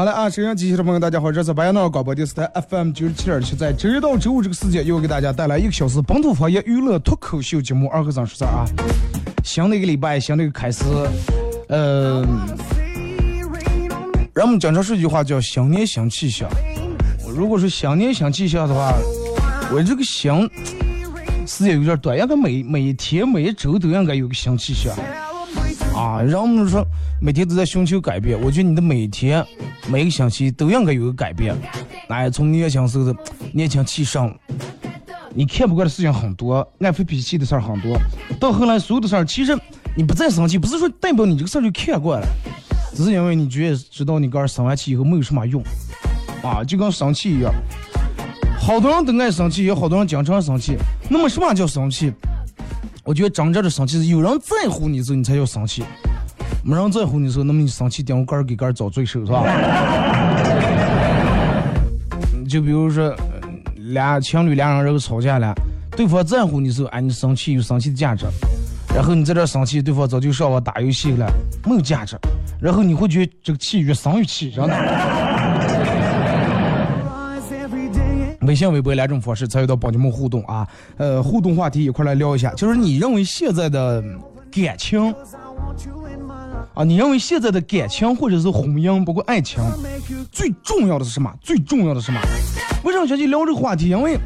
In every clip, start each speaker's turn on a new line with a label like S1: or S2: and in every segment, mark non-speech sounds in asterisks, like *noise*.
S1: 好了啊，沈阳机器的朋友，大家好，这是白杨闹广播电视台 FM 九十七点七，在周一到周五这个时间，又给大家带来一个小时本土方言娱乐脱口秀节目《二和尚说事儿》啊。新的一个礼拜，新的一个开始，呃，人们经常说一句话叫“新年新气象”。如果说新年新气象的话，我这个新时间有点短，应该每每一天每一周都应该有个新气象。啊，然后我们说每天都在寻求改变，我觉得你的每天、每个星期都应该有个改变。哎，从年轻时候的年轻气盛，你看不惯的事情很多，爱发脾气的事儿很多，到后来所有的事儿，其实你不再生气，不是说代表你这个事儿就看惯了，只是因为你觉得知道你个儿生完气以后没有什么用，啊，就跟生气一样，好多人都爱生气，有好多人经常生气。那么什么叫生气？我觉得真正的生气是有人在乎你的时候，你才叫生气；没人在乎你的时候，那么你生气，顶个儿给个儿找罪受是吧？*laughs* 就比如说，俩情侣俩人然后吵架了，对方在乎你的时候，哎，你生气有生气的价值；然后你在这生气，对方早就上网打游戏了，没有价值。然后你会觉得这个气越生越气，真的。微信、微博两种方式参与到帮你们互动啊，呃，互动话题一块来聊一下，就是你认为现在的感情啊，你认为现在的感情或者是婚姻，包括爱情，最重要的是什么？最重要的是什么？为什么想去聊这个话题？因为，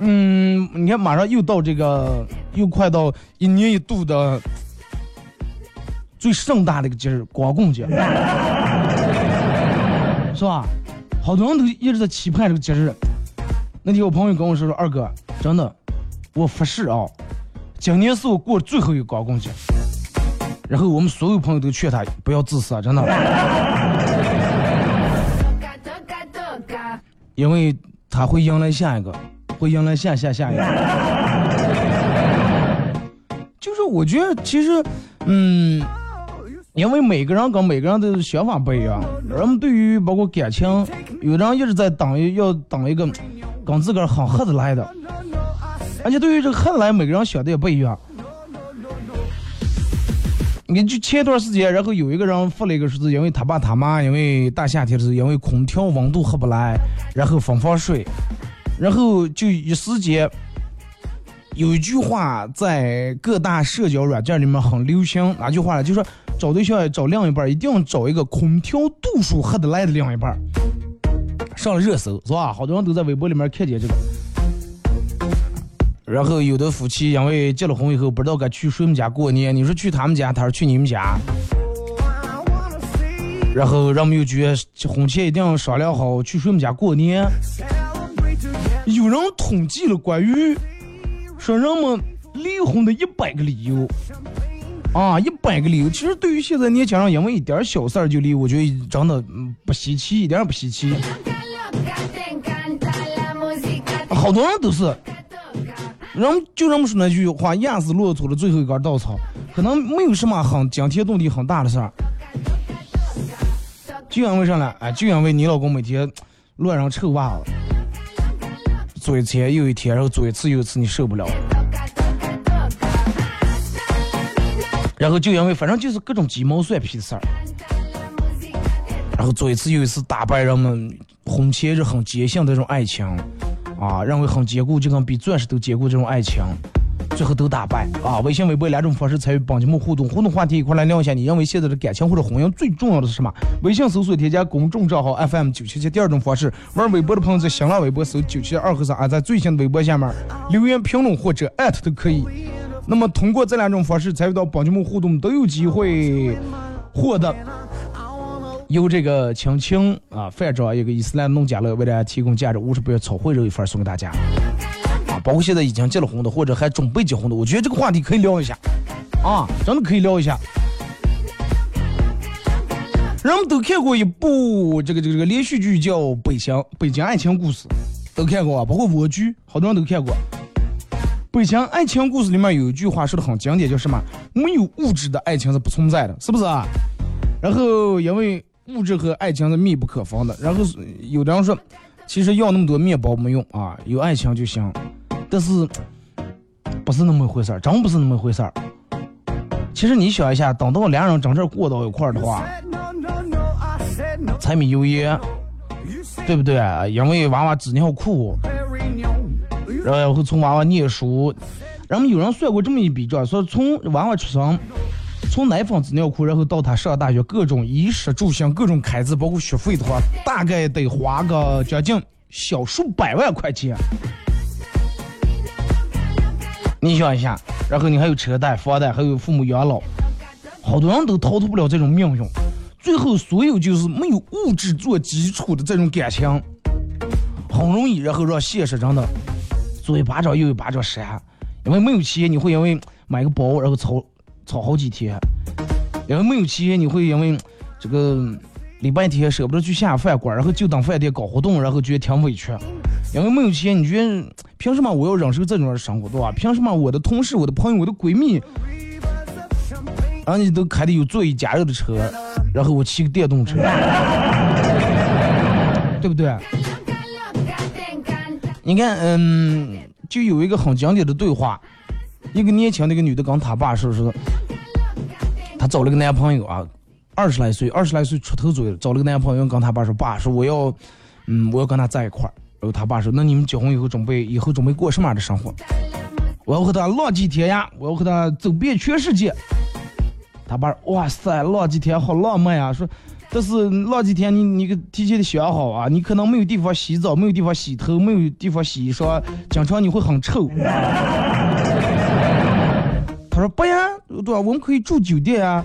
S1: 嗯，你看马上又到这个，又快到一年一度的最盛大的一个节日——光棍节，*laughs* 是吧？好多人都一直在期盼这个节日。那天我朋友跟我说说，二哥，真的，我发誓啊，今年是我过最后一个光棍节。然后我们所有朋友都劝他不要自私，真的。因为他会迎来下一个，会迎来下下下一个。就是我觉得其实，嗯，因为每个人跟每个人的想法不一样，人们对于包括感情，有的人一直在等要等一个跟自个儿很合得来的，而且对于这个合来，每个人想的也不一样。你，就前段时间，然后有一个人发了一个数字，因为他爸他妈因为大夏天的时候，因为空调温度合不来，然后分房睡，然后就一时间有一句话在各大社交软件里面很流行，哪句话呢？就说找对象找另一半，一定要找一个空调度数合得来的另一半。上了热搜是吧？好多人都在微博里面看见这个。然后有的夫妻因为结了婚以后不知道该去谁们家过年，你说去他们家，他说去你们家，然后人们又觉得婚前一定要商量好去谁们家过年。有人统计了关于说人们离婚的一百个理由，啊，一百个理由。其实对于现在年轻人，因为一点小事儿就离，我觉得真的不稀奇，一点也不稀奇。好多人都是人们就这么说那句话，压死骆驼的最后一根稻草，可能没有什么很惊天动地很大的事儿，就因为啥呢？哎，就因为你老公每天乱扔臭袜子，做一天又一天，然后做一次又一次，你受不了。然后就因为反正就是各种鸡毛蒜皮的事儿，然后做一次又一次打败人们婚前是很坚信的这种爱情，啊，认为很坚固，就跟比钻石都坚固这种爱情，最后都打败啊！微信、微博两种方式参与帮节目互动，互动话题一块来聊一下，你认为现在的感情或者婚姻最重要的是什么？微信搜索添加公众账号 FM 九七七。第二种方式，玩微博的朋友在新浪微博搜九七二和三，啊，在最新的微博下面留言评论或者艾特都可以。那么通过这两种方式参与到帮节目互动，都有机会获得由这个青青啊饭庄一个伊斯兰农家乐为大家提供价值五十八元炒汇肉一份送给大家。包括现在已经结了婚的或者还准备结婚的，我觉得这个话题可以聊一下，啊，真的可以聊一下。人们都看过一部这个这个这个连续剧叫《北京北京爱情故事》，都看过啊，包括我剧，好多人都看过。《北京爱情故事》里面有一句话说的很经典，叫什么？没有物质的爱情是不存在的，是不是啊？然后因为物质和爱情是密不可分的，然后有的人说，其实要那么多面包没用啊，有爱情就行。但是不是那么回事儿，真不是那么回事儿。其实你想一下，等到两人真正过到一块儿的话，柴米油盐，对不对？因为娃娃纸尿裤，然后从娃娃念书，然后有人算过这么一笔账，说从娃娃出生，从奶粉纸尿裤，然后到他上大学，各种衣食住行，各种开支，包括学费的话，大概得花个将近小数百万块钱。你想一下，然后你还有车贷、房贷，还有父母养老，好多人都逃脱不了这种命运。最后，所有就是没有物质做基础的这种感情，很容易然后让现实真的左一巴掌右一巴掌扇。因为没有钱，你会因为买个包然后吵吵好几天；因为没有钱，你会因为这个礼拜天舍不得去下饭馆，然后就当饭店搞活动，然后觉得挺委屈。因为没有钱，你觉得凭什么我要忍受这种生活，对吧？凭什么我的同事、我的朋友、我的闺蜜，然后你都开的有座椅加热的车，然后我骑个电动车，对不对？你看，嗯，就有一个很经典的对话，一个年轻的一个女的跟她爸说说，她找了个男朋友啊，二十来岁，二十来岁出头左右，找了个男朋友跟她爸说，爸说我要，嗯，我要跟他在一块儿。然后他爸说：“那你们结婚以后准备以后准备过什么样的生活？”我要和他浪迹天涯，我要和他走遍全世界。他爸：“哇塞，浪迹天好浪漫啊！”说：“但是浪迹天，你你个提前的想好啊，你可能没有地方洗澡，没有地方洗头，没有地方洗衣裳，经常你会很臭。”他说：“不呀，对吧？我们可以住酒店啊。”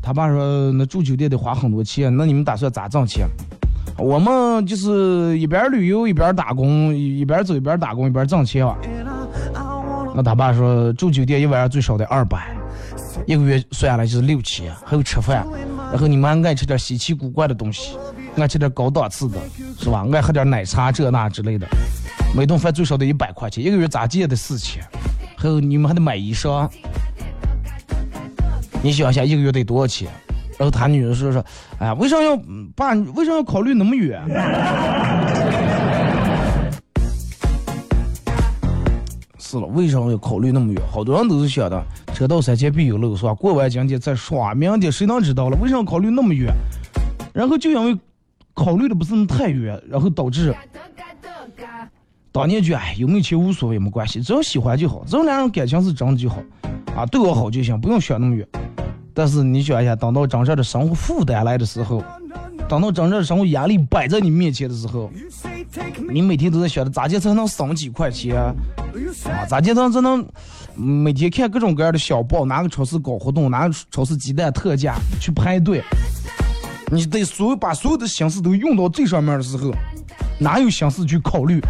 S1: 他爸说：“那住酒店得花很多钱，那你们打算咋挣钱？”我们就是一边旅游一边打工，一边走一边打工一边挣钱啊。那他爸说住酒店一晚上最少得二百，一个月算下来就是六千，还有吃饭，然后你们爱吃点稀奇古怪的东西，爱吃点高档次的，是吧？爱喝点奶茶这那之类的，每顿饭最少得一百块钱，一个月咋地也得四千，还有你们还得买衣裳，你想想一个月得多少钱？然后他女儿说说，哎呀，为啥要爸？为啥要考虑那么远？*laughs* 是了，为啥要考虑那么远？好多人都是想的，车到山前必有路，是吧？过完今天再说，明天谁能知道了？为啥要考虑那么远？然后就因为考虑的不是那太远，然后导致当年就哎，有没有钱无所谓，没关系，只要喜欢就好，只要两人感情是真的就好，啊，对我好就行，不用想那么远。但是你想一下，等到真正的生活负担来的时候，等到真正的生活压力摆在你面前的时候，你每天都在想着咋地才能省几块钱啊？咋地才能每天看各种各样的小报，哪个超市搞活动，哪个超市鸡蛋特价去排队？你得所有把所有的心思都用到最上面的时候，哪有心思去考虑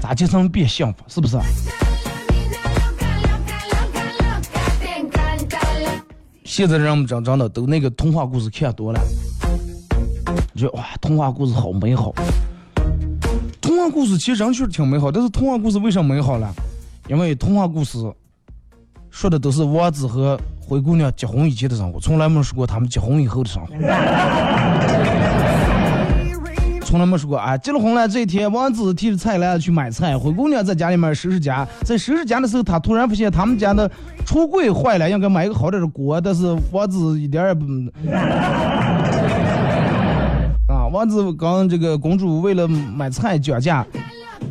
S1: 咋地才能变幸福？是不是？现在人们真真的都那个童话故事看多了，觉得哇，童话故事好美好。童话故事其实人确实挺美好，但是童话故事为什么美好呢？因为童话故事说的都是王子和灰姑娘结婚以前的生活，从来没说过他们结婚以后的生活。从来没说过啊！结了婚了这一天，王子提着菜篮去买菜，灰姑娘在家里面收拾家。在收拾家的时候，他突然发现他们家的橱柜坏了，应该买一个好点的锅，但是王子一点也不啊！王子跟这个公主为了买菜讲价，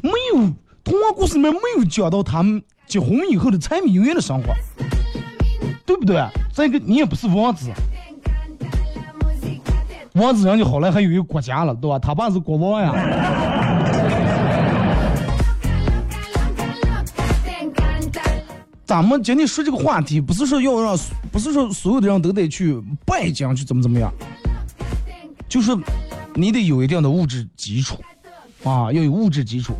S1: 没有童话故事里面没有讲到他们结婚以后的柴米油盐的生活，对不对？再一个，你也不是王子。王子人家好赖还有一个国家了，对吧？他爸是国王呀。咱们今天说这个话题，不是说要让，不是说所有的人都得去拜将去怎么怎么样，就是你得有一定的物质基础啊，要有物质基础。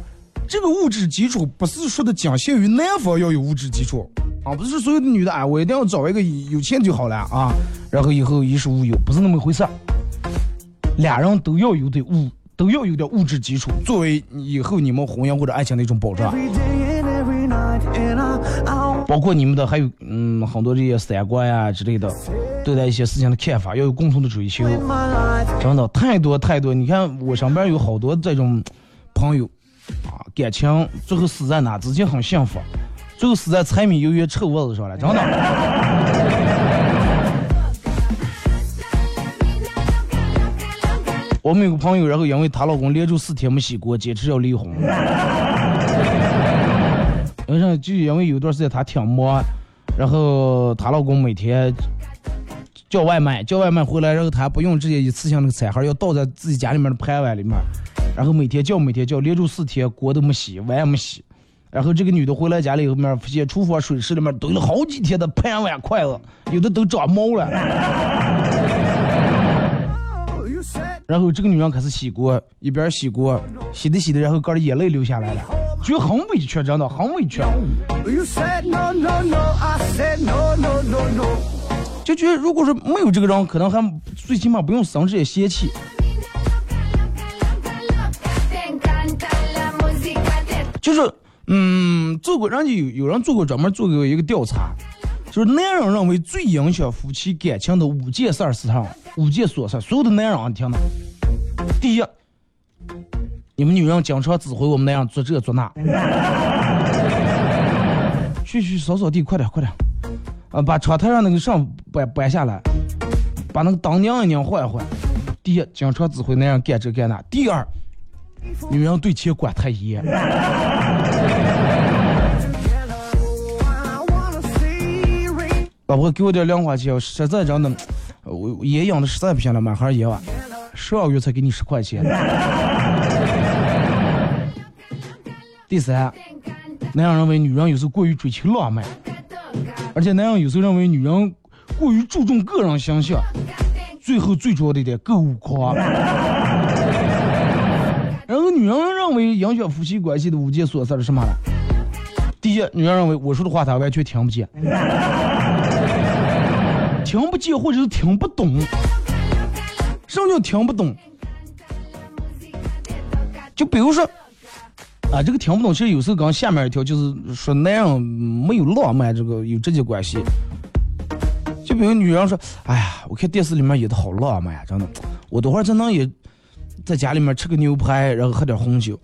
S1: 这个物质基础不是说的仅限于男方要有物质基础啊，不是所有的女的啊，我一定要找一个有钱就好了啊，然后以后衣食无忧，不是那么回事儿。俩人都要有点物，都要有点物质基础，作为以后你们婚姻或者爱情的一种保障。包括你们的还有嗯很多这些三观呀之类的，对待一些事情的看法要有共同的追求。真的太多太多，你看我身边有好多这种朋友啊，感情最后死在哪？之前很幸福，最后死在柴米油盐臭窝子上了，真的。我们有个朋友，然后因为她老公连住四天没洗锅，坚持要离婚。为啥？就因为有段时间她挺忙，然后她老公每天叫外卖，叫外卖回来，然后她不用直接一次性那个餐盒，要倒在自己家里面的盘碗里面，然后每天叫每天叫，连住四天锅都没洗，碗也没洗。然后这个女的回来家里后面，发现厨房水池里面堆了好几天的盘碗筷子，有的都长毛了。然后这个女人开始洗锅，一边洗锅，洗的洗的，然后个眼泪流下来了，觉得很委屈，真的很委屈。就觉得如果说没有这个人，可能还最起码不用生这些邪气。就是，嗯，做过，人家有有人做过专门做过一个调查。就是男人认为最影响夫妻感情的五件事儿是啥？五件琐事，所有的男人你听着。第一，你们女人经常指挥我们男人做这做那。*laughs* 去去扫扫地，快点快点。啊，把窗台上那个上搬搬下来，把那个灯拧一拧换一换。第一，经常指挥男人干这干那。第二，女人对钱管太严。老婆给我点零花钱，我实在真的，我爷养的实在不行了，买盒烟吧，十二月才给你十块钱。*laughs* 第三，男人认为女人有时候过于追求浪漫，而且男人有时候认为女人过于注重个人形象，最后最主要的一点购物狂。*laughs* 然后女人认为影响夫妻关系的五件琐事是什么呢？第一，女人认为我说的话她完全听不见。听不见或者是听不懂，什么叫听不懂？就比如说，啊，这个听不懂，其实有时候跟下面一条就是说男人没有浪漫，这个有直接关系。就比如女人说：“哎呀，我看电视里面演的好浪漫呀，真的，我等会儿才能也在家里面吃个牛排，然后喝点红酒。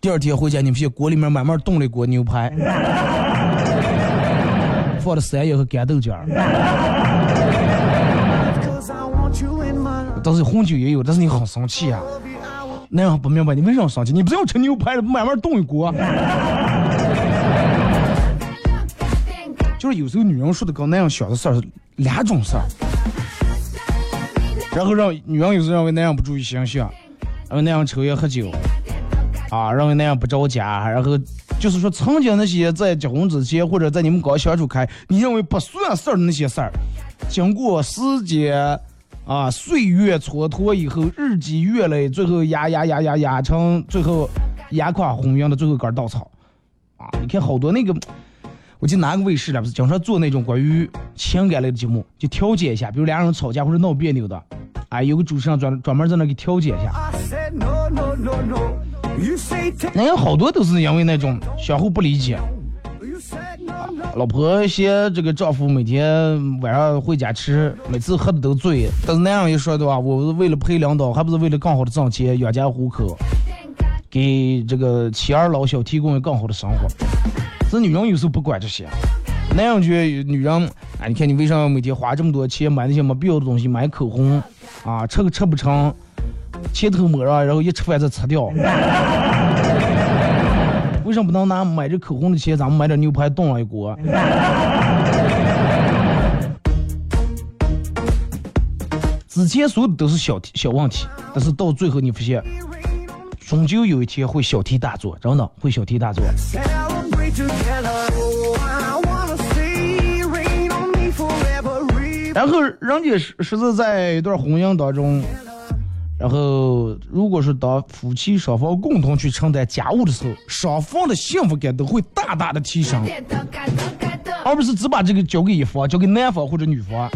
S1: 第二天回家，你发现锅里面慢慢冻了一锅牛排。”放的山药和干豆角，但是红酒也有，但是你很生气啊！那样不明白你为什么生气？你不是要吃牛排了慢慢炖一锅。就是有时候女人说的跟那样想的事儿是两种事儿，然后让女人有时候认为那样不注意形象，认为那样抽烟喝酒，啊，认为那样不着家，然后。就是说，曾经那些在结婚之前或者在你们刚相处开，你认为不算事儿的那些事儿，经过时间啊岁月蹉跎以后，日积月累，最后压压压压压成最后压垮婚姻的最后一根稻草啊！你看好多那个，我就拿个卫视了，不是经常做那种关于情感类的节目，就调解一下，比如两人吵架或者闹别扭的，哎，有个主持人专专门在那给调解一下。
S2: You say take
S1: 男人好多都是因为那种相互不理解，老婆嫌这个丈夫每天晚上回家吃，每次喝的都醉。但是那样一说的话，我是为了陪领导，还不是为了更好的挣钱养家糊口，给这个妻儿老小提供更好的生活。这女人有时候不管这些，那样觉得女人，哎，你看你为啥每天花这么多钱买那些没必要的东西，买口红啊，吃个吃不成，前头抹上，然后一吃饭再擦掉。为什么不能拿买这口红的钱，咱们买点牛排炖了一锅？之前说的都是小题小问题，但是到最后你发现，终究有一天会小题大做，真的会小题大做。然后人家是是是在一段婚姻当中，然后如果是当夫妻双方共同去承担家务的时候，双方的幸福感都会大大的提升，而不是只把这个交给一方，交给男方或者女方。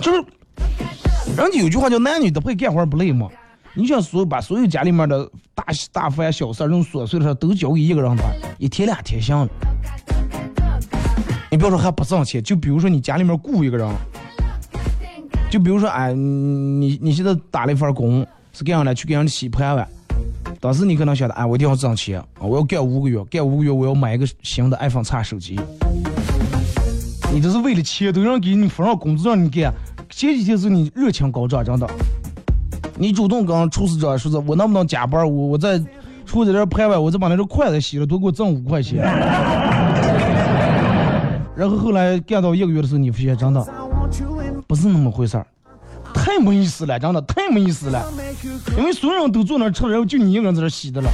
S1: 就是人家有句话叫“男女都配干活不累”嘛。你想所有把所有家里面的大大饭小事儿、这种琐碎的事都交给一个人的话，一天两天行了。你不要说还不挣钱，就比如说你家里面雇一个人，就比如说哎，你你现在打了一份工，是这样的？去给人洗盘碗。当时你可能想的，哎，我一定要挣钱，我要干五个月，干五个月我要买一个新的 iPhone 叉手机。你这是为了钱，都让给你发上工资让你干。前几天是你热情高涨，真的。你主动跟厨师长说是，我能不能加班？我我在厨子这拍完，我再把那个筷子洗了，多给我挣五块钱。*laughs* 然后后来干到一个月的时候，你发现真的不是那么回事儿，太没意思了，真的太没意思了。因为所有人都坐那儿吃，然后就你一个人在这儿洗的了。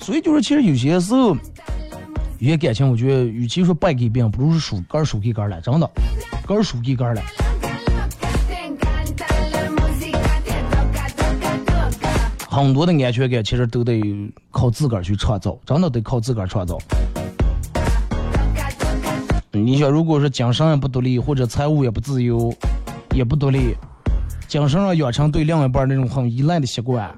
S1: 所以就是，其实有些时候，有些感情，我觉得与其说败给别人，不如是输杆儿输给杆儿了，真的，杆儿输给杆儿了。很多的安全感其实都得靠自个儿去创造，真的得靠自个儿创造。你想，如果说精神也不独立，或者财务也不自由，也不独立，精神上养成对另一半那种很依赖的习惯，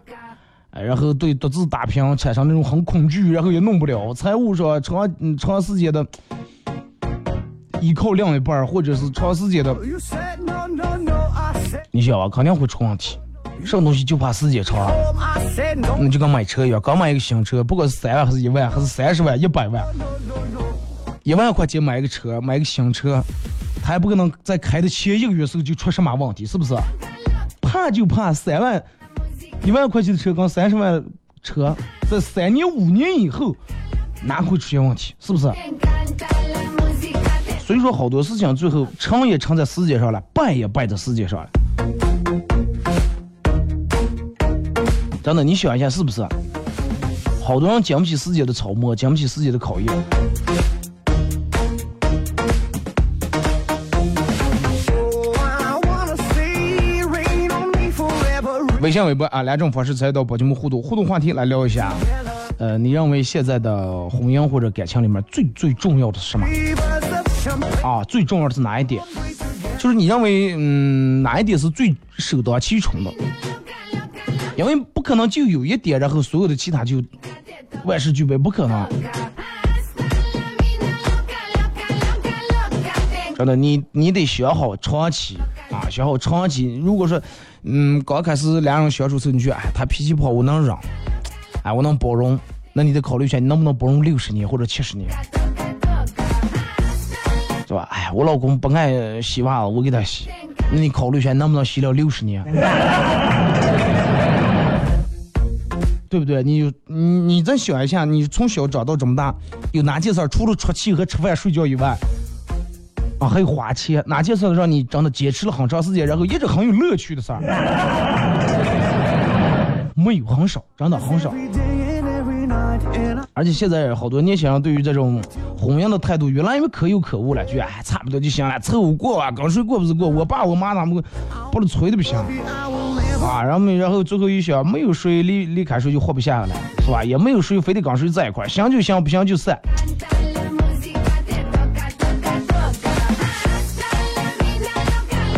S1: 然后对独自打拼产生那种很恐惧，然后也弄不了。财务上长长时间的依靠另一半，或者是长时间的，你想啊，肯定会出问题。什么东西就怕时间长。你就跟买车一样，刚买一个新车，不管是三万还是一万，还是三十万、一百万，一万块钱买个车，买个新车，他还不可能在开的前一个月时候就出什么问题，是不是？怕就怕三万、一万块钱的车跟三十万车，在三年、五年以后，哪会出现问题？是不是？所以说，好多事情最后成也成在时间上了，败也败在时间上了。真的，你想一下，是不是？好多人经不起时间的操磨，经不起时间的考验。微信、微博啊两种方式参与到宝节目互动，互动话题来聊一下。呃，你认为现在的婚姻或者感情里面最最重要的是什么？啊，最重要的是哪一点？就是你认为，嗯，哪一点是最首当其冲的？因为不可能就有一点，然后所有的其他就万事俱备，不可能。真的，你你得想好长期啊，想好长期。如果说，嗯，刚开始两人相处时，你觉得，哎，他脾气不好，我能忍，哎，我能包容，那你得考虑一下，你能不能包容六十年或者七十年，是吧？哎，我老公不爱洗袜子，我给他洗，那你考虑一下，能不能洗了六十年？*laughs* 对不对？你你你再想一下，你从小长到这么大，有哪件事除了出气和吃饭睡觉以外，啊，还有花钱，哪件事让你真的坚持了很长时间，然后一直很有乐趣的事儿？没有，很少，真的很少。而且现在好多年轻人对于这种婚姻的态度越来越可有可无了，就哎差不多就行了，凑合过啊，跟谁过不是过，我爸我妈他们把他催的不行啊，然后然后最后一想，没有谁离离开谁就活不下来了，是吧？也没有谁非得跟谁在一块儿，行就行，不行就散。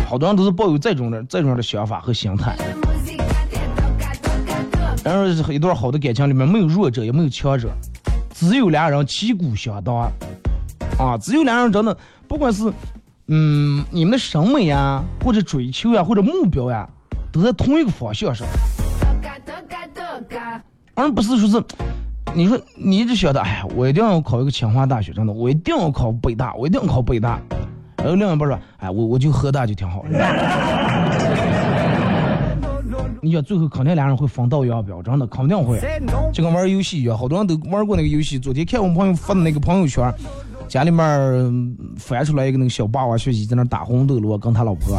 S1: 好多人都是抱有这种的这种的想法和心态。然后一段好的感情里面没有弱者，也没有强者，只有俩人旗鼓相当啊！只有俩人真的，不管是嗯你们的审美呀，或者追求呀，或者目标呀，都在同一个方向上，而不是说是你说你一直想的，哎呀，我一定要考一个清华大学，真的，我一定要考北大，我一定要考北大。然后另一半说，哎，我我就喝大就挺好的。*laughs* 你想最后肯定俩人会分道扬镳，真的肯定会。就跟玩游戏一样，好多人都玩过那个游戏。昨天看我朋友发的那个朋友圈，家里面翻出来一个那个小霸王学习在那打红斗罗，跟他老婆，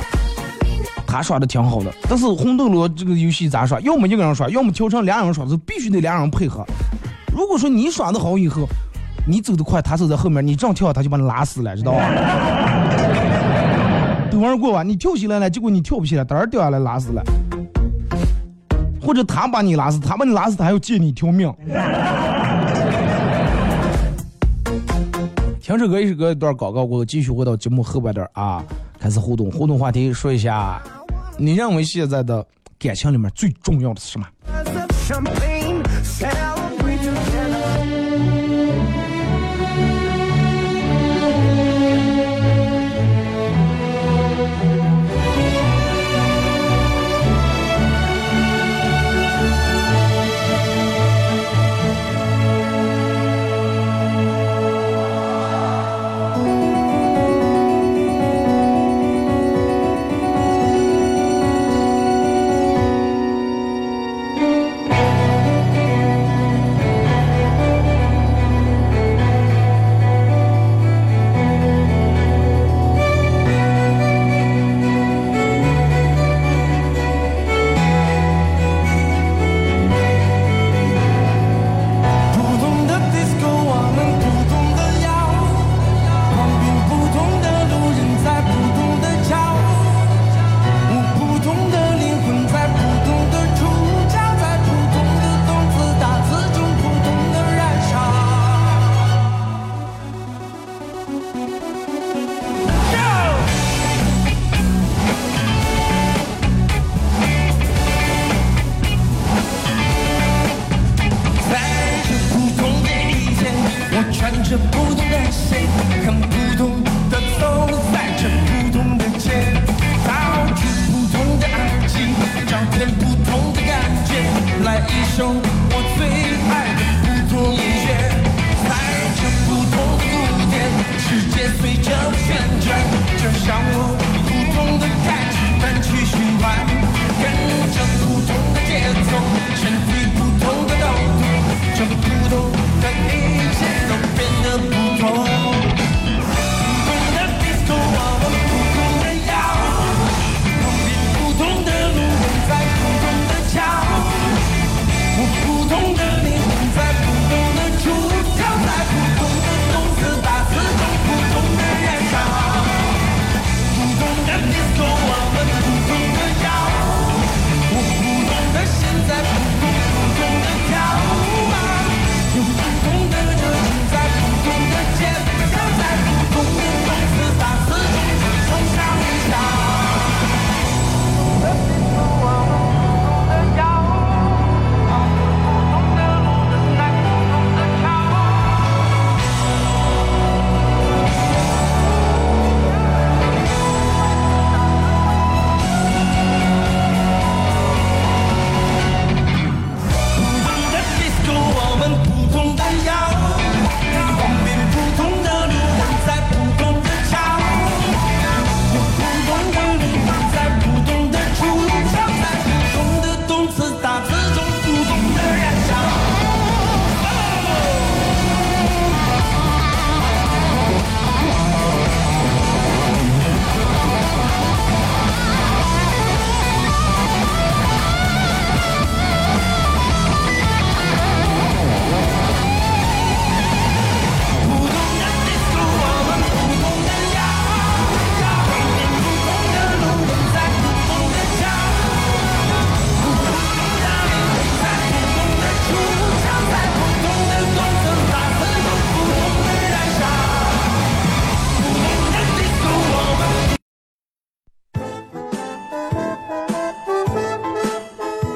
S1: 他耍的挺好的。但是红斗罗这个游戏咋耍？要么一个人耍，要么调成俩人耍，就必须得俩人配合。如果说你耍的好以后，你走得快，他走在后面，你这样跳他就把你拉死了，知道吧？都玩过吧？你跳起来了，结果你跳不起来，当然掉下来拉死了。或者他把你拉死，他把你拉死，他还要借你一条命。听首歌，一首歌，一段广告过后，继续回到节目后半段啊，开始互动。互动话题说一下，你认为现在的感情里面最重要的是什么？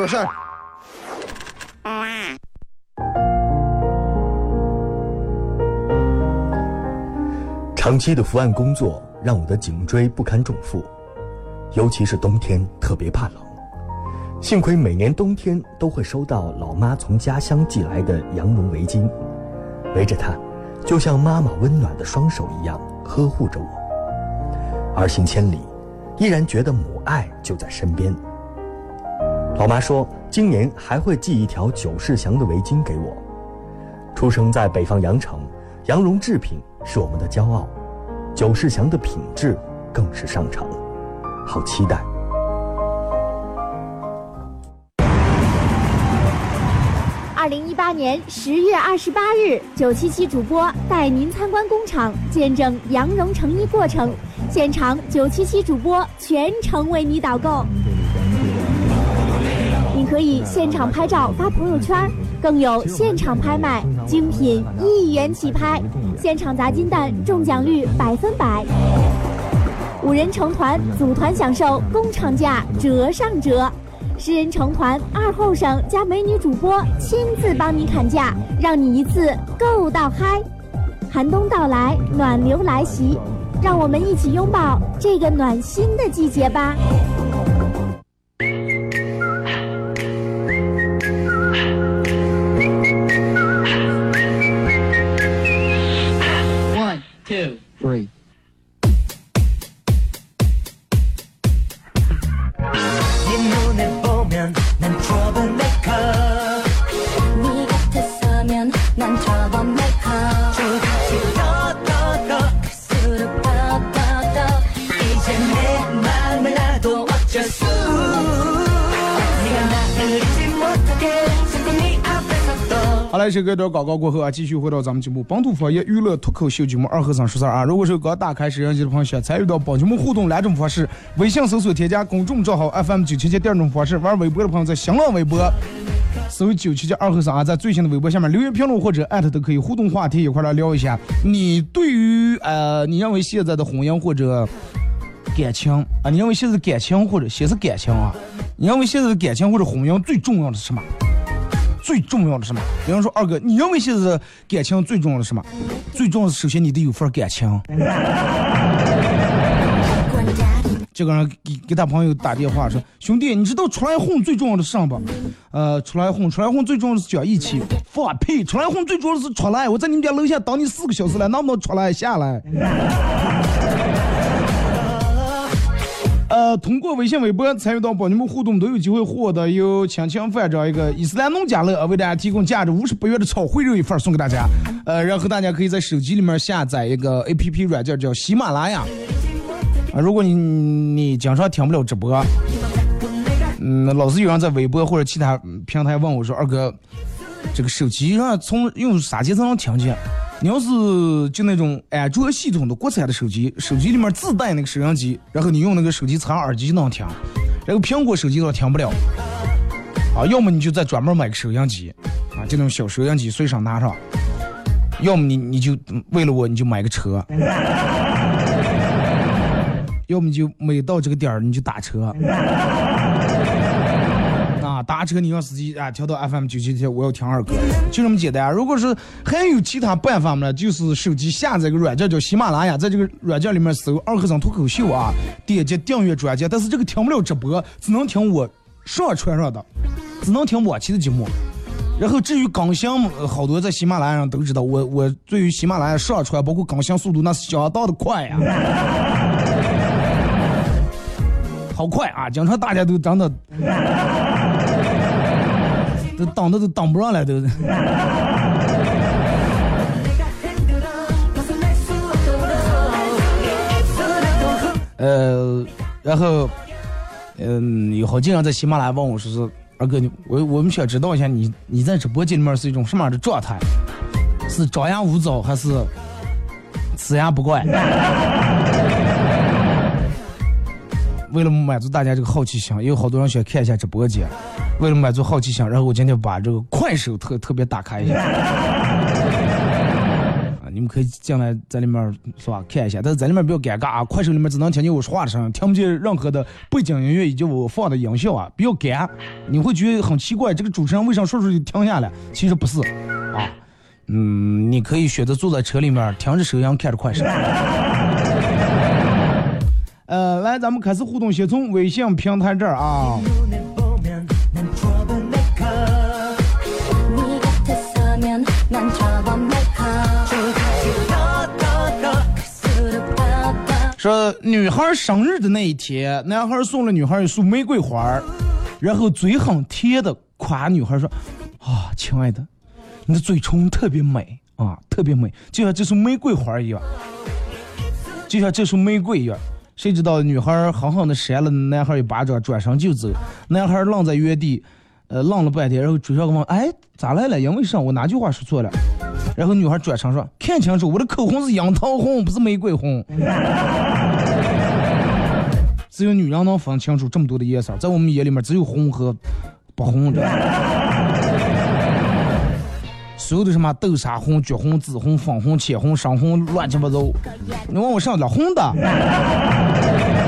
S3: 说事儿。
S4: 长期的伏案工作让我的颈椎不堪重负，尤其是冬天特别怕冷。幸亏每年冬天都会收到老妈从家乡寄来的羊绒围巾，围着它，就像妈妈温暖的双手一样呵护着我。儿行千里，依然觉得母爱就在身边。老妈说，今年还会寄一条九世祥的围巾给我。出生在北方羊城，羊绒制品是我们的骄傲，九世祥的品质更是上乘，好期待。
S5: 二零一八年十月二十八日，九七七主播带您参观工厂，见证羊绒成衣过程。现场九七七主播全程为你导购。可以现场拍照发朋友圈，更有现场拍卖，精品一元起拍，现场砸金蛋，中奖率百分百。五人成团，组团享受工厂价折上折。十人成团，二后生加美女主播亲自帮你砍价，让你一次购到嗨。寒冬到来，暖流来袭，让我们一起拥抱这个暖心的季节吧。
S1: 这个段广告过后啊，继续回到咱们节目本土方言娱乐脱口秀节目二和尚说事儿啊。如果是刚打开摄像机的朋友，想参与到本节目互动两种方式：微信搜索添加公众账号 FM 九七七；第二种方式，玩微博的朋友在新浪微博搜九七七二和尚啊，在最新的微博下面留言评论或者艾特都可以互动话题一块来聊一下。你对于呃，你认为现在的婚姻或者感情啊，你认为现在的感情或者先是感情啊，你认为现在的感情或者婚姻最重要的是什么？最重要的是什么？比方说，二哥，你认为现在感情最重要的是什么？最重要的，首先你得有份感情。这个人给给他朋友打电话说：“兄弟，你知道出来混最重要的是啥不？呃，出来混，出来混最重要的是讲义气。放屁！出来混最重要的是出来。我在你们家楼下等你四个小时了，能不能出来下来？”呃，通过微信、微博参与到帮你们互动，都有机会获得由亲情饭这样一个伊斯兰农家乐为大家提供价值五十八元的炒烩肉一份送给大家。呃，然后大家可以在手机里面下载一个 A P P 软件叫喜马拉雅。啊，如果你你经常听不了直播，嗯，老是有人在微博或者其他平台问我说：“二哥，这个手机上从用啥机才能听见？”你要是就那种安卓系统的国产的手机，手机里面自带那个收音机，然后你用那个手机插耳机就能听，然后苹果手机的话听不了。啊，要么你就再专门买个收音机，啊，就那种小收音机随身拿上；要么你你就为了我你就买个车，要么你就每到这个点儿你就打车。打车你让司机啊调到 FM 九七七，我要听二哥，就这么简单。如果是还有其他办法呢，就是手机下载个软件叫喜马拉雅，在这个软件里面搜“二和尚脱口秀”啊，点击订阅专辑。但是这个听不了直播，只能听我上传上的，只能听我期的节目。然后至于更新，好多在喜马拉雅上都知道，我我对于喜马拉雅上传包括更新速度那是相当的快呀、*laughs* 好快啊！经常大家都真的。都挡的都挡不上来，都。呃，然后，嗯，有好几人在喜马拉雅问我说是二哥，你我我们想知道一下你你在直播间里面是一种什么样的状态？是张牙舞爪还是呲牙不怪？*laughs* 为了满足大家这个好奇心，也有好多人想看一下直播间。为了满足好奇心，然后我今天把这个快手特特别打开一下。*laughs* 啊，你们可以进来在里面是吧看一下，但是在里面比较尴尬啊！快手里面只能听见我说话的声音，听不见任何的背景音乐以及我放的音效啊，比较干，你会觉得很奇怪，这个主持人为啥说出就停下来？其实不是啊，嗯，你可以选择坐在车里面听着收音看着快手。*laughs* 呃，来，咱们开始互动，先从微信平台这儿啊。说女孩生日的那一天，男孩送了女孩一束玫瑰花儿，然后嘴很甜的夸女孩说：“啊，亲爱的，你的嘴唇特别美啊，特别美，就像这束玫瑰花一样，就像这束玫瑰一样。”谁知道女孩狠狠的扇了男孩一巴掌，转身就走。男孩愣在原地，呃，愣了半天，然后追上问：“哎，咋来了？因为啥？我哪句话说错了？”然后女孩转身说：“看清楚，我的口红是樱桃红，不是玫瑰红。*laughs* ”只有女人能分清楚这么多的颜色，在我们眼里面只有红和不红的。所有的什么豆沙红、橘红、紫红、粉红、浅红、深红，乱七八糟。你问我上了红的，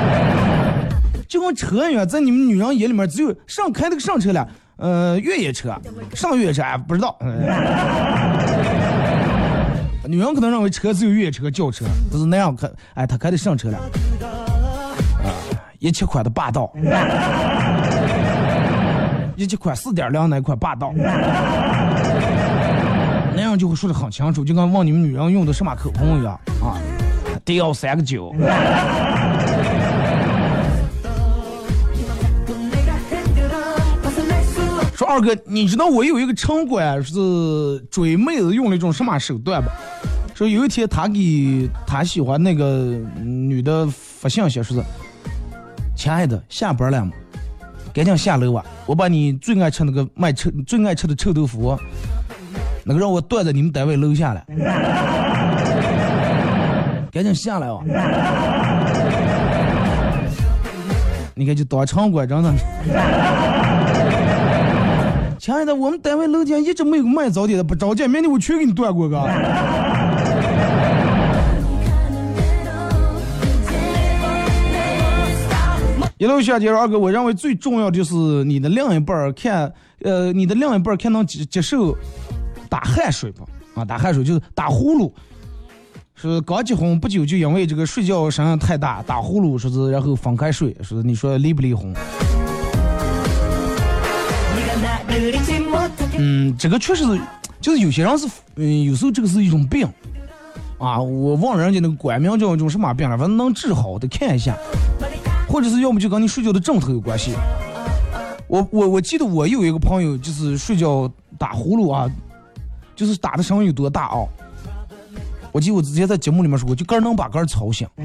S1: *laughs* 就跟车一样，在你们女人眼里面只有上开那个上车了，呃，越野车，上越野车哎不知道。女人可能认为车只有越野车、轿车，不是那样开，哎，他开的上车了啊。一七款的霸道，*laughs* 一七款四点零那款霸道，那样就会说的很清楚，就跟问你们女人用的什么口红一样啊，迪奥三个九。二哥，你知道我有一个城管是追妹子用了一种什么手段吧？说有一天他给他喜欢那个女的发信息，说是。亲爱的，下班了吗？赶紧下楼吧，我把你最爱吃那个卖臭、最爱吃的臭豆腐，那个让我端在你们单位楼下来。赶紧下来哦！*laughs* 你看，就当城管真的。亲爱的，我们单位楼下一直没有卖早点的，不着急，明天我全给你端过个。*laughs* 一路下接着二哥，我认为最重要就是你的另一半儿看，呃，你的另一半儿看能接接受打汗水不？啊，打汗水就是打呼噜，是刚结婚不久就因为这个睡觉声音太大打呼噜，说是然后分开睡，说是你说离不离婚？嗯，这个确实是，就是有些人是，嗯，有时候这个是一种病，啊，我忘了人家那个官名叫一种什么病了，反正能治好得看一下。或者是要么就跟你睡觉的枕头有关系。我我我记得我有一个朋友，就是睡觉打呼噜啊，就是打的声音有多大啊？我记得我之前在节目里面说过，就根能把根吵醒。*laughs*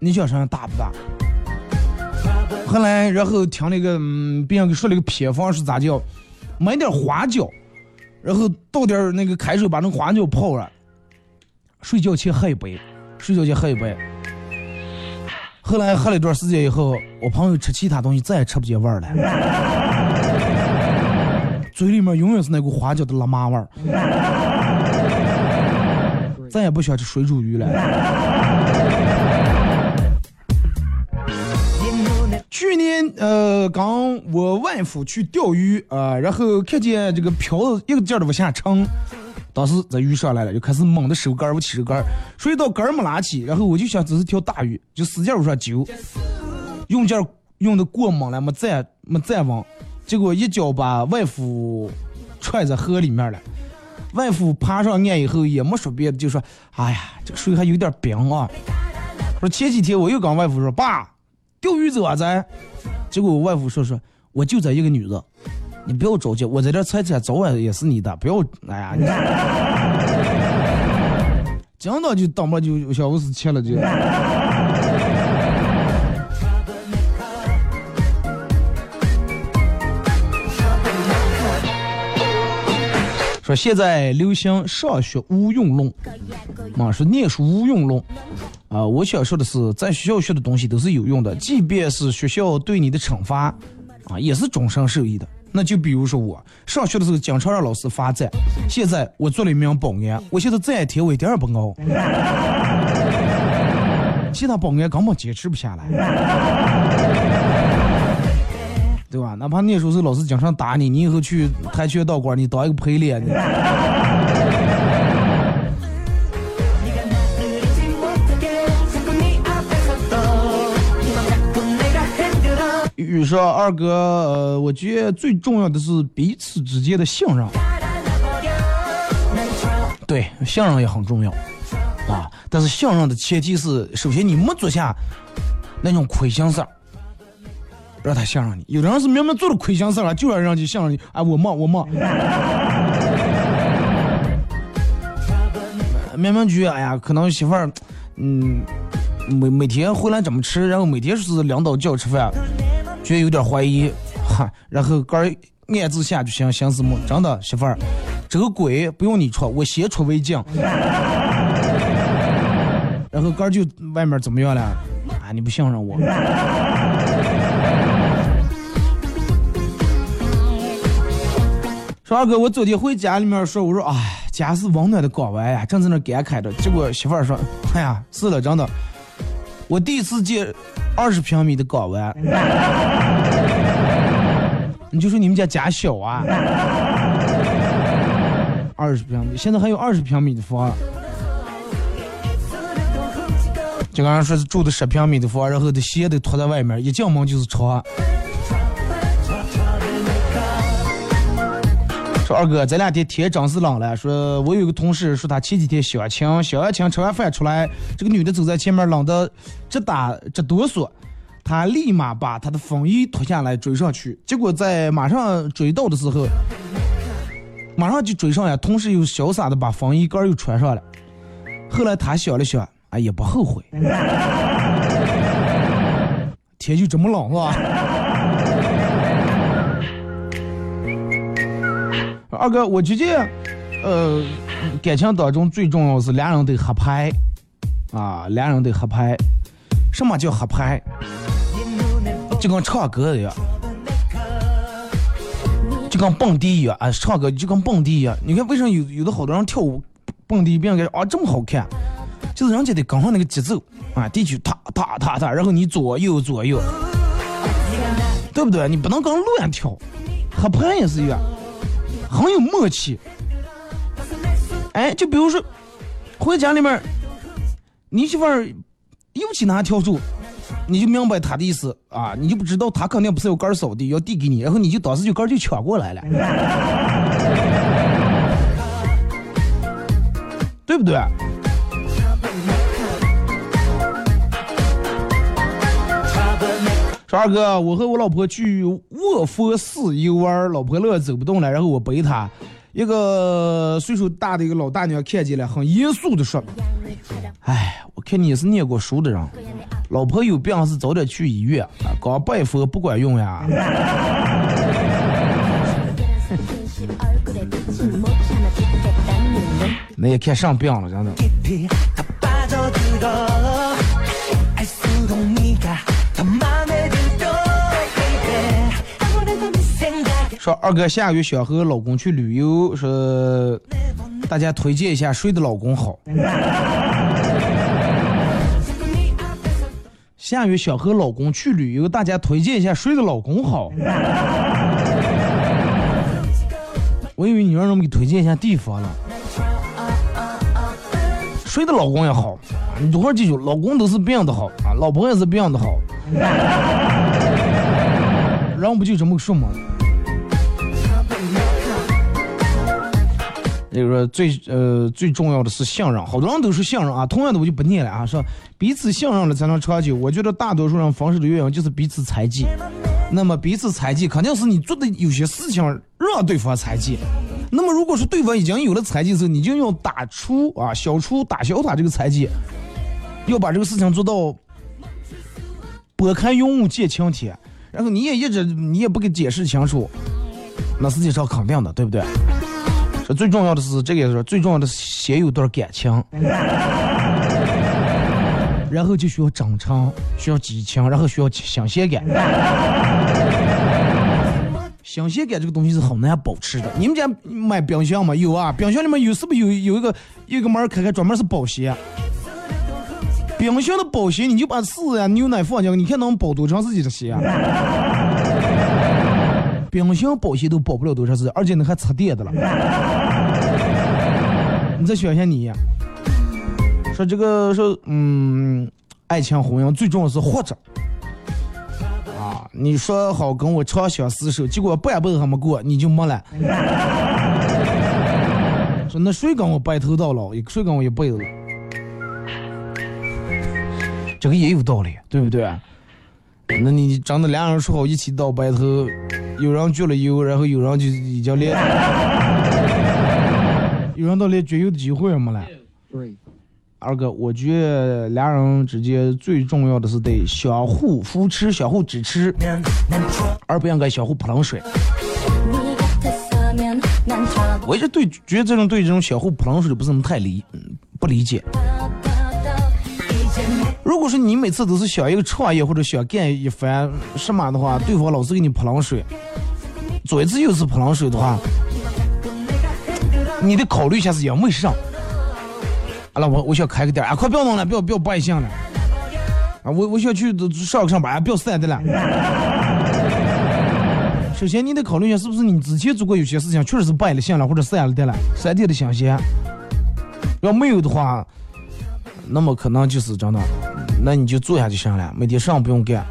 S1: 你想声音大不大？后来然后听那个，别人给说了个偏方是咋叫？买点花椒，然后倒点那个开水把那花椒泡了，睡觉前喝一杯，睡觉前喝一杯。后来喝了一段时间以后，我朋友吃其他东西再也吃不见味儿了，嘴里面永远是那股花椒的辣麻味儿，再也不喜欢吃水煮鱼了。去年呃，刚我外父去钓鱼啊、呃然后看见这个漂子一个劲儿的往下沉，当时在鱼上来了，就开始猛的收竿儿，我起手竿儿，谁知道竿儿没拉起，然后我就想这是条大鱼，就使劲往上揪，用劲儿用的过猛了，没站没站稳，结果一脚把外父踹在河里面了。外父爬上岸以后也没说别的，就说：“哎呀，这个水还有点冰啊。”说前几天我又跟外父说：“爸，钓鱼走啊咱。”结果我外父说：“说我就这一个女的，你不要着急，我在这猜猜早晚也是你的，不要哎呀。你” *laughs* 讲到就当不就小五十七了就。说现在流行上学无用论，啊，说念书无用论。啊，我想说的是，在学校学的东西都是有用的，即便是学校对你的惩罚，啊，也是终身受益的。那就比如说我上学的时候经常让老师罚站，现在我做了一名保安，我现在站一天我一点也不熬，*laughs* 其他保安根本坚持不下来，对吧？哪怕念书时候老师经常打你，你以后去跆拳道馆，你当一个陪练你。雨说二哥，呃，我觉得最重要的是彼此之间的信任。对，信任也很重要啊。但是信任的前提是，首先你没做下那种亏心事儿，让他信任你。有的人是明明做了亏心事了，就要让人信任你。哎，我忙，我忙。明明觉，哎呀，可能媳妇儿，嗯，每每天回来怎么吃，然后每天是领导叫吃饭。觉得有点怀疑，哈，然后个儿暗自下就行，行思么？真的媳妇儿，这个鬼不用你出，我先出为敬。*laughs* 然后个儿就外面怎么样了？啊，你不信任我？说二哥，我昨天回家里面说，我说哎，家是温暖的港湾呀，正在那感慨着。结果媳妇儿说，哎呀，是了，真的，我第一次见。二十平米的港湾，*laughs* 你就说你们家家小啊？二十平米，现在还有二十平米的房。就刚刚说是住的十平米的房，然后的鞋都脱在外面，一进门就是床。说二哥，这两天天真是冷了。说我有个同事说他前几天相亲，相完亲吃完饭出来，这个女的走在前面，冷得直打直哆嗦，他立马把他的风衣脱下来追上去，结果在马上追到的时候，马上就追上呀，同时又潇洒的把风衣盖又穿上了。后来他想了想，哎也不后悔，天就这么冷是吧？二哥，我觉得，呃，感情当中最重要是两人得合拍，啊，两人得合拍。什么叫合拍？就跟唱歌一样，就跟蹦迪一样啊，唱歌就跟蹦迪一样。你看，为什么有有的好多人跳舞蹦迪，别人感觉啊这么好看，就是人家得跟上那个节奏啊，地区踏踏踏踏，然后你左右左右，对不对？你不能跟乱跳，合拍也是一样。很有默契，哎，就比如说回家里面，你媳妇儿又去拿笤帚，你就明白他的意思啊，你就不知道他肯定不是有杆扫的，要递给你，然后你就当时就杆就抢过来了，*laughs* 对不对？说二哥，我和我老婆去卧佛寺游玩，老婆乐走不动了，然后我背她。一个岁数大的一个老大娘看见了，很严肃的说：“哎，我看你是念过书的人，老婆有病是早点去医院啊，光拜佛不管用呀。*laughs* ”那也看上病了，真的。说二哥下个月想和老公去旅游，说大家推荐一下谁的老公好。下个月想和老公去旅游，大家推荐一下谁的老公好。我以为你让人们给推荐一下地方了。谁的老公也好，你多会记住，老公都是别人的好啊，老婆也是别人的好。*laughs* 人不就这么说吗？就是说最呃最重要的是信任，好多人都是信任啊。同样的我就不念了啊，说彼此信任了才能长久。我觉得大多数人分手的原因就是彼此猜忌。那么彼此猜忌，肯定是你做的有些事情让对方猜忌。那么如果说对方已经有了猜忌的时候，你就要打出啊，消除打消他这个猜忌，要把这个事情做到拨开云雾见青天。然后你也一直你也不给解释清楚，那实际上肯定的，对不对？说最重要的是这个也是最重要的是先有段感情，然后就需要真诚，需要激情，然后需要新鲜感。新鲜感这个东西是很难保持的。你们家买冰箱吗？有啊，冰箱里面有是不是有有一个有一个门开开专门是保鲜？冰箱的保鲜，你就把屎啊、牛奶放进去，你看能保多长时间的鲜？冰箱保鲜都保不了多长时间，而且你还插电的了。*laughs* 你再想想你，说这个说嗯，爱情婚姻最重要是活着。啊，你说好跟我长相厮守，结果半辈子还没过，你就没了。*laughs* 说那谁跟我白头到老，谁跟我一辈子？这个也有道理，对不对？那你真的俩人说好一起到白头，有人绝了油，然后有人就已经连，*laughs* 有人到连绝油的机会也没了。二哥，我觉得俩人之间最重要的是得相互扶持、相互支持，而不应该相互泼冷水。我一直对觉得这种对这种相互泼冷水的不是那么太理，嗯，不理解。如果说你每次都是想一个创业或者想干一番什么的话，对方老是给你泼冷水，左一次右一次泼冷水的话，你得考虑一下是因为啥。好了，我我想开个店啊，快不要弄了，不要不要不爱信了。啊，我我想去上个上班，不要散的了。首先你得考虑一下，是不是你之前做过有些事情确实是败了线了，或者散了的了，晒掉的新鲜。要没有的话，那么可能就是真的，那你就做下就行了，每天上不用干。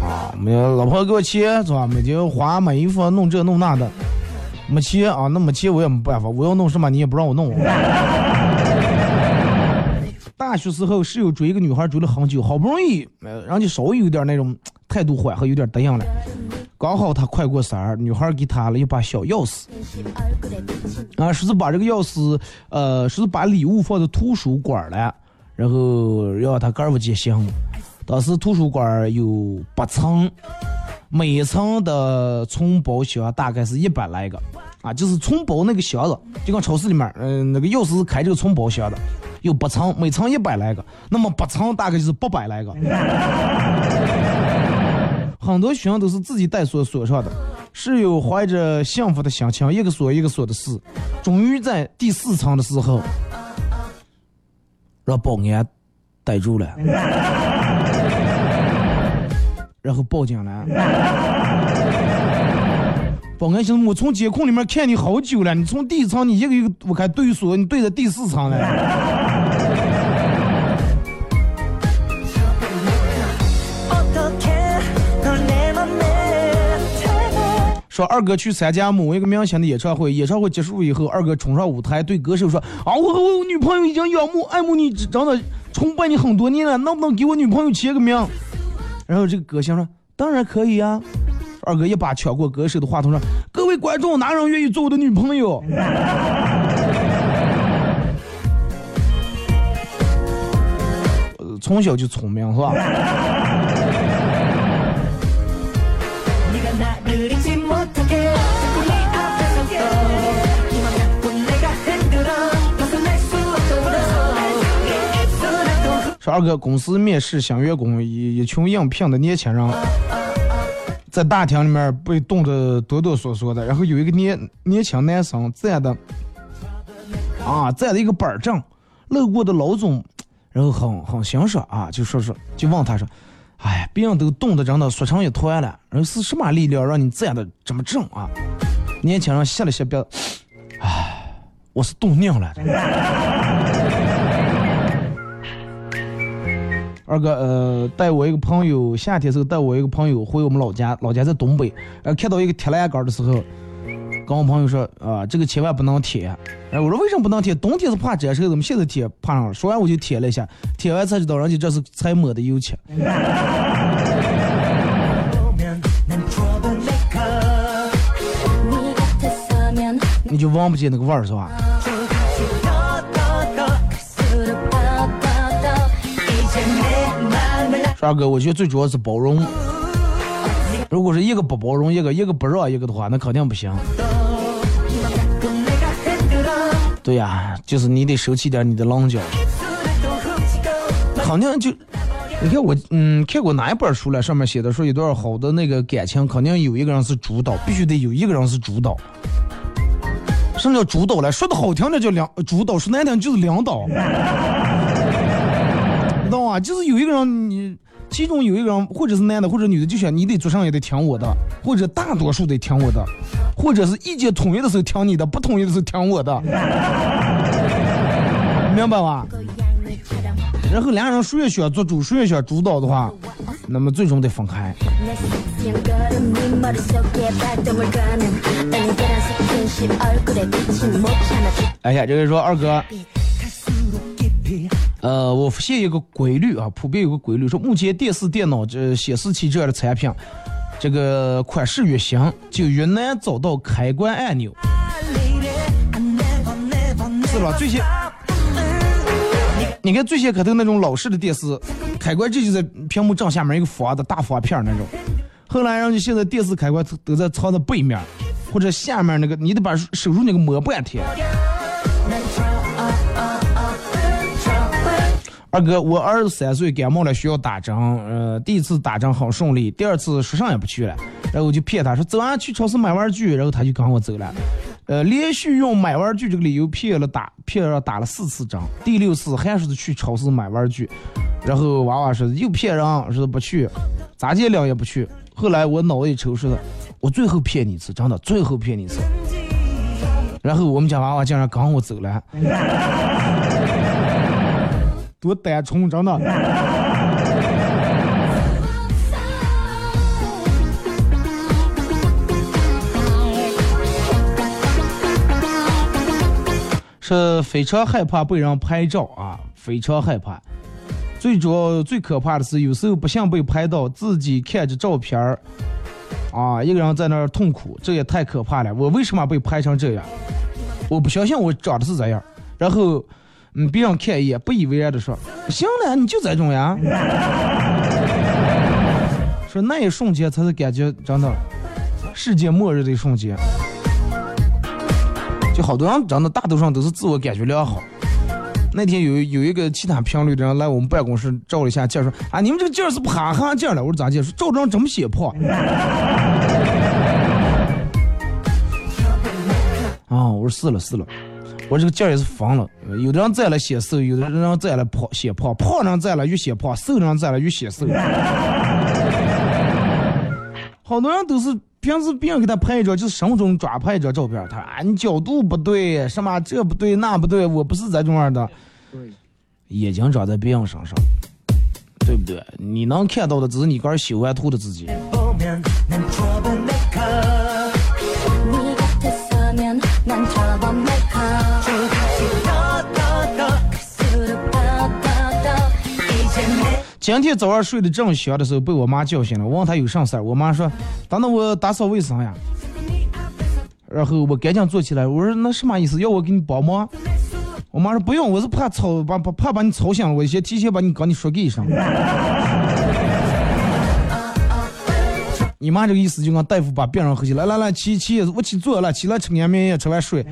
S1: 啊，没有老婆给我钱是吧？每天花买衣服弄这弄那的，没钱啊，那没钱我也没办法，我要弄什么你也不让我弄。*laughs* 大学时候室友追一个女孩追了很久，好不容易，呃，人家稍微有点那种态度缓和，有点答应了。刚好他快过生日，女孩给他了一把小钥匙，啊，说是把这个钥匙，呃，说是把礼物放在图书馆了，然后让他哥儿接行。当时图书馆有八层，每层的存包箱大概是一百来个，啊，就是存包那个箱子，就跟超市里面，嗯、那个钥匙是开这个存包箱的。有八层，每层一百来个，那么八层大概就是八百来个。*laughs* 很多学生都是自己带锁锁上的，室友怀着幸福的心情，一个锁一个锁的试，终于在第四层的时候，让保安逮住了，*laughs* 然后报警了。保安兄，我从监控里面看你好久了，你从第一层你一个一个我看对锁，你对着第四层了。说二哥去参加某一个明星的演唱会，演唱会结束以后，二哥冲上舞台对歌手说：“啊，我和我女朋友已经仰慕爱慕你，真的崇拜你很多年了，能不能给我女朋友签个名？”然后这个歌星说：“当然可以啊。”二哥一把抢过歌手的话筒说：“各位观众，哪人愿意做我的女朋友？” *laughs* 从小就聪明是吧？说二哥公司面试新员工，一一群应聘的年轻人，在大厅里面被冻得哆哆嗦嗦的，然后有一个年年轻男生站的，啊，站了一个板正，路过的老总，然后很很欣赏啊，就说说，就问他说，哎，别人都冻得真的缩成一团了，然后是什么力量让你站的这么正啊？年轻人吸了吸鼻，哎，我是冻硬了。二哥，呃，带我一个朋友，夏天时候带我一个朋友回我们老家，老家在东北，呃，看到一个铁栏杆的时候，跟我朋友说，啊、这个千万不能贴。然后我说为什么不能贴？冬天是怕沾手，怎么现在贴怕上了？说完我就贴了一下，贴完才知道人家这是才抹的油漆。*laughs* 你就闻不见那个味儿是吧？二哥，我觉得最主要是包容。如果是一个不包容，一个一个不让一个的话，那肯定不行。对呀，就是你得收起点你的棱角。肯定就，你看我，嗯，看过哪一本书了？上面写的说一段好的那个感情，肯定有一个人是主导，必须得有一个人是主导。什么叫主导了？说的好听点叫领主导，说难听就是领导，*laughs* 你懂吗？就是有一个人，你其中有一个人，或者是男的，或者女的，就想你得做上也得听我的，或者大多数得听我的，或者是意见统一的时候听你的，不统一的时候听我的，*laughs* 明白吧？然后两个人谁也想做主，谁也想主导的话，那么最终得分开。哎呀，这个说二哥，呃，我发现一个规律啊，普遍有个规律，说目前电视、电脑这显示器这样的产品，这个款式越新，就越难找到开关按钮，是吧？最先，你看最先开头那种老式的电视，开关这就在屏幕正下面一个方的大方片那种，后来人家现在电视开关都在藏在背面。或者下面那个，你得把手入那个摸半天。二哥，我儿子三岁感冒了，需要打针。呃，第一次打针很顺利，第二次说啥也不去了，然后我就骗他说走啊，去超市买玩具，然后他就跟我走了。呃，连续用买玩具这个理由骗了打骗了打了四次针，第六次还是去超市买玩具，然后娃娃说又骗人，说不去，咋见了也不去。后来我脑子一抽，说的。我最后骗你一次，真的，最后骗你一次。然后我们家娃娃竟然跟我走了，多单纯，真的。是非常害怕被人拍照啊，非常害怕。最主要、最可怕的是，有时候不想被拍到，自己看着照片儿。啊，一个人在那儿痛苦，这也太可怕了！我为什么被拍成这样？我不相信我长得是这样。然后，嗯，别人看一眼，不以为然的说：“行了，你就这种呀。*laughs* ”说那一瞬间才是感觉真的世界末日的一瞬间。就好多人真的大多数都是自我感觉良好。那天有有一个其他频率的人来我们办公室照了一下镜，说啊，你们这个镜是不哈镜了。我说咋介？说照张这么显胖。*laughs* 啊，我说是了是了，我这个劲儿也是疯了。有的人在了显瘦，有的人在了胖显胖，胖人在了越显胖，瘦人在了越显瘦。好多人都是平时别人给他拍一张，就是生活中抓拍一张照片，他啊你角度不对，什么这不对那不对，我不是这种样的。眼睛长在别人身上，对不对？你能看到的只是你个修完图的自己。今天早上睡得正香的时候，被我妈叫醒了。我问她有啥事儿，我妈说：“等等我打扫卫生呀。”然后我赶紧坐起来，我说：“那什么意思？要我给你帮忙？”我妈说：“不用，我是怕吵，把怕怕把你吵醒了，我先提前把你跟你说个一声。”你妈这个意思就跟大夫把病人喝起来，来来起起，我起坐了，起来吃安眠药，吃完睡。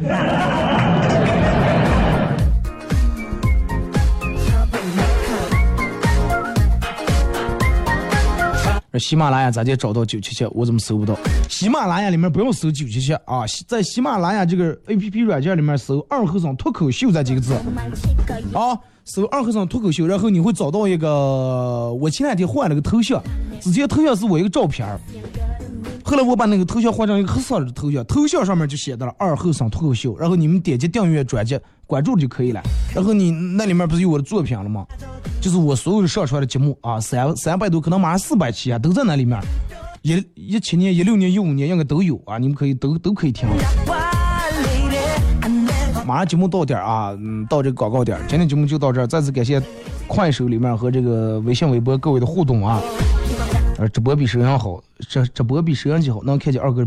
S1: 喜马拉雅咋就找到九七七？我怎么搜不到？喜马拉雅里面不用搜九七七啊，在喜马拉雅这个 A P P 软件里面搜“二和尚脱口秀”这几个字，啊，搜“二和尚脱口秀”，然后你会找到一个，我前两天换了个头像，之前头像是我一个照片后来我把那个头像换成一个黑色的头像，头像上面就写的了“二后生脱口秀”，然后你们点击订阅专辑关注就可以了。然后你那里面不是有我的作品了吗？就是我所有的上传的节目啊，三三百多，可能马上四百期啊，都在那里面。一一七年、一六年、一五年应该都有啊，你们可以都都可以听。马上节目到点啊，嗯，到这个广告点，今天节目就到这儿。再次感谢快手里面和这个微信、微博各位的互动啊。呃，直播比摄像好，这直播比摄像机好，能看见二哥。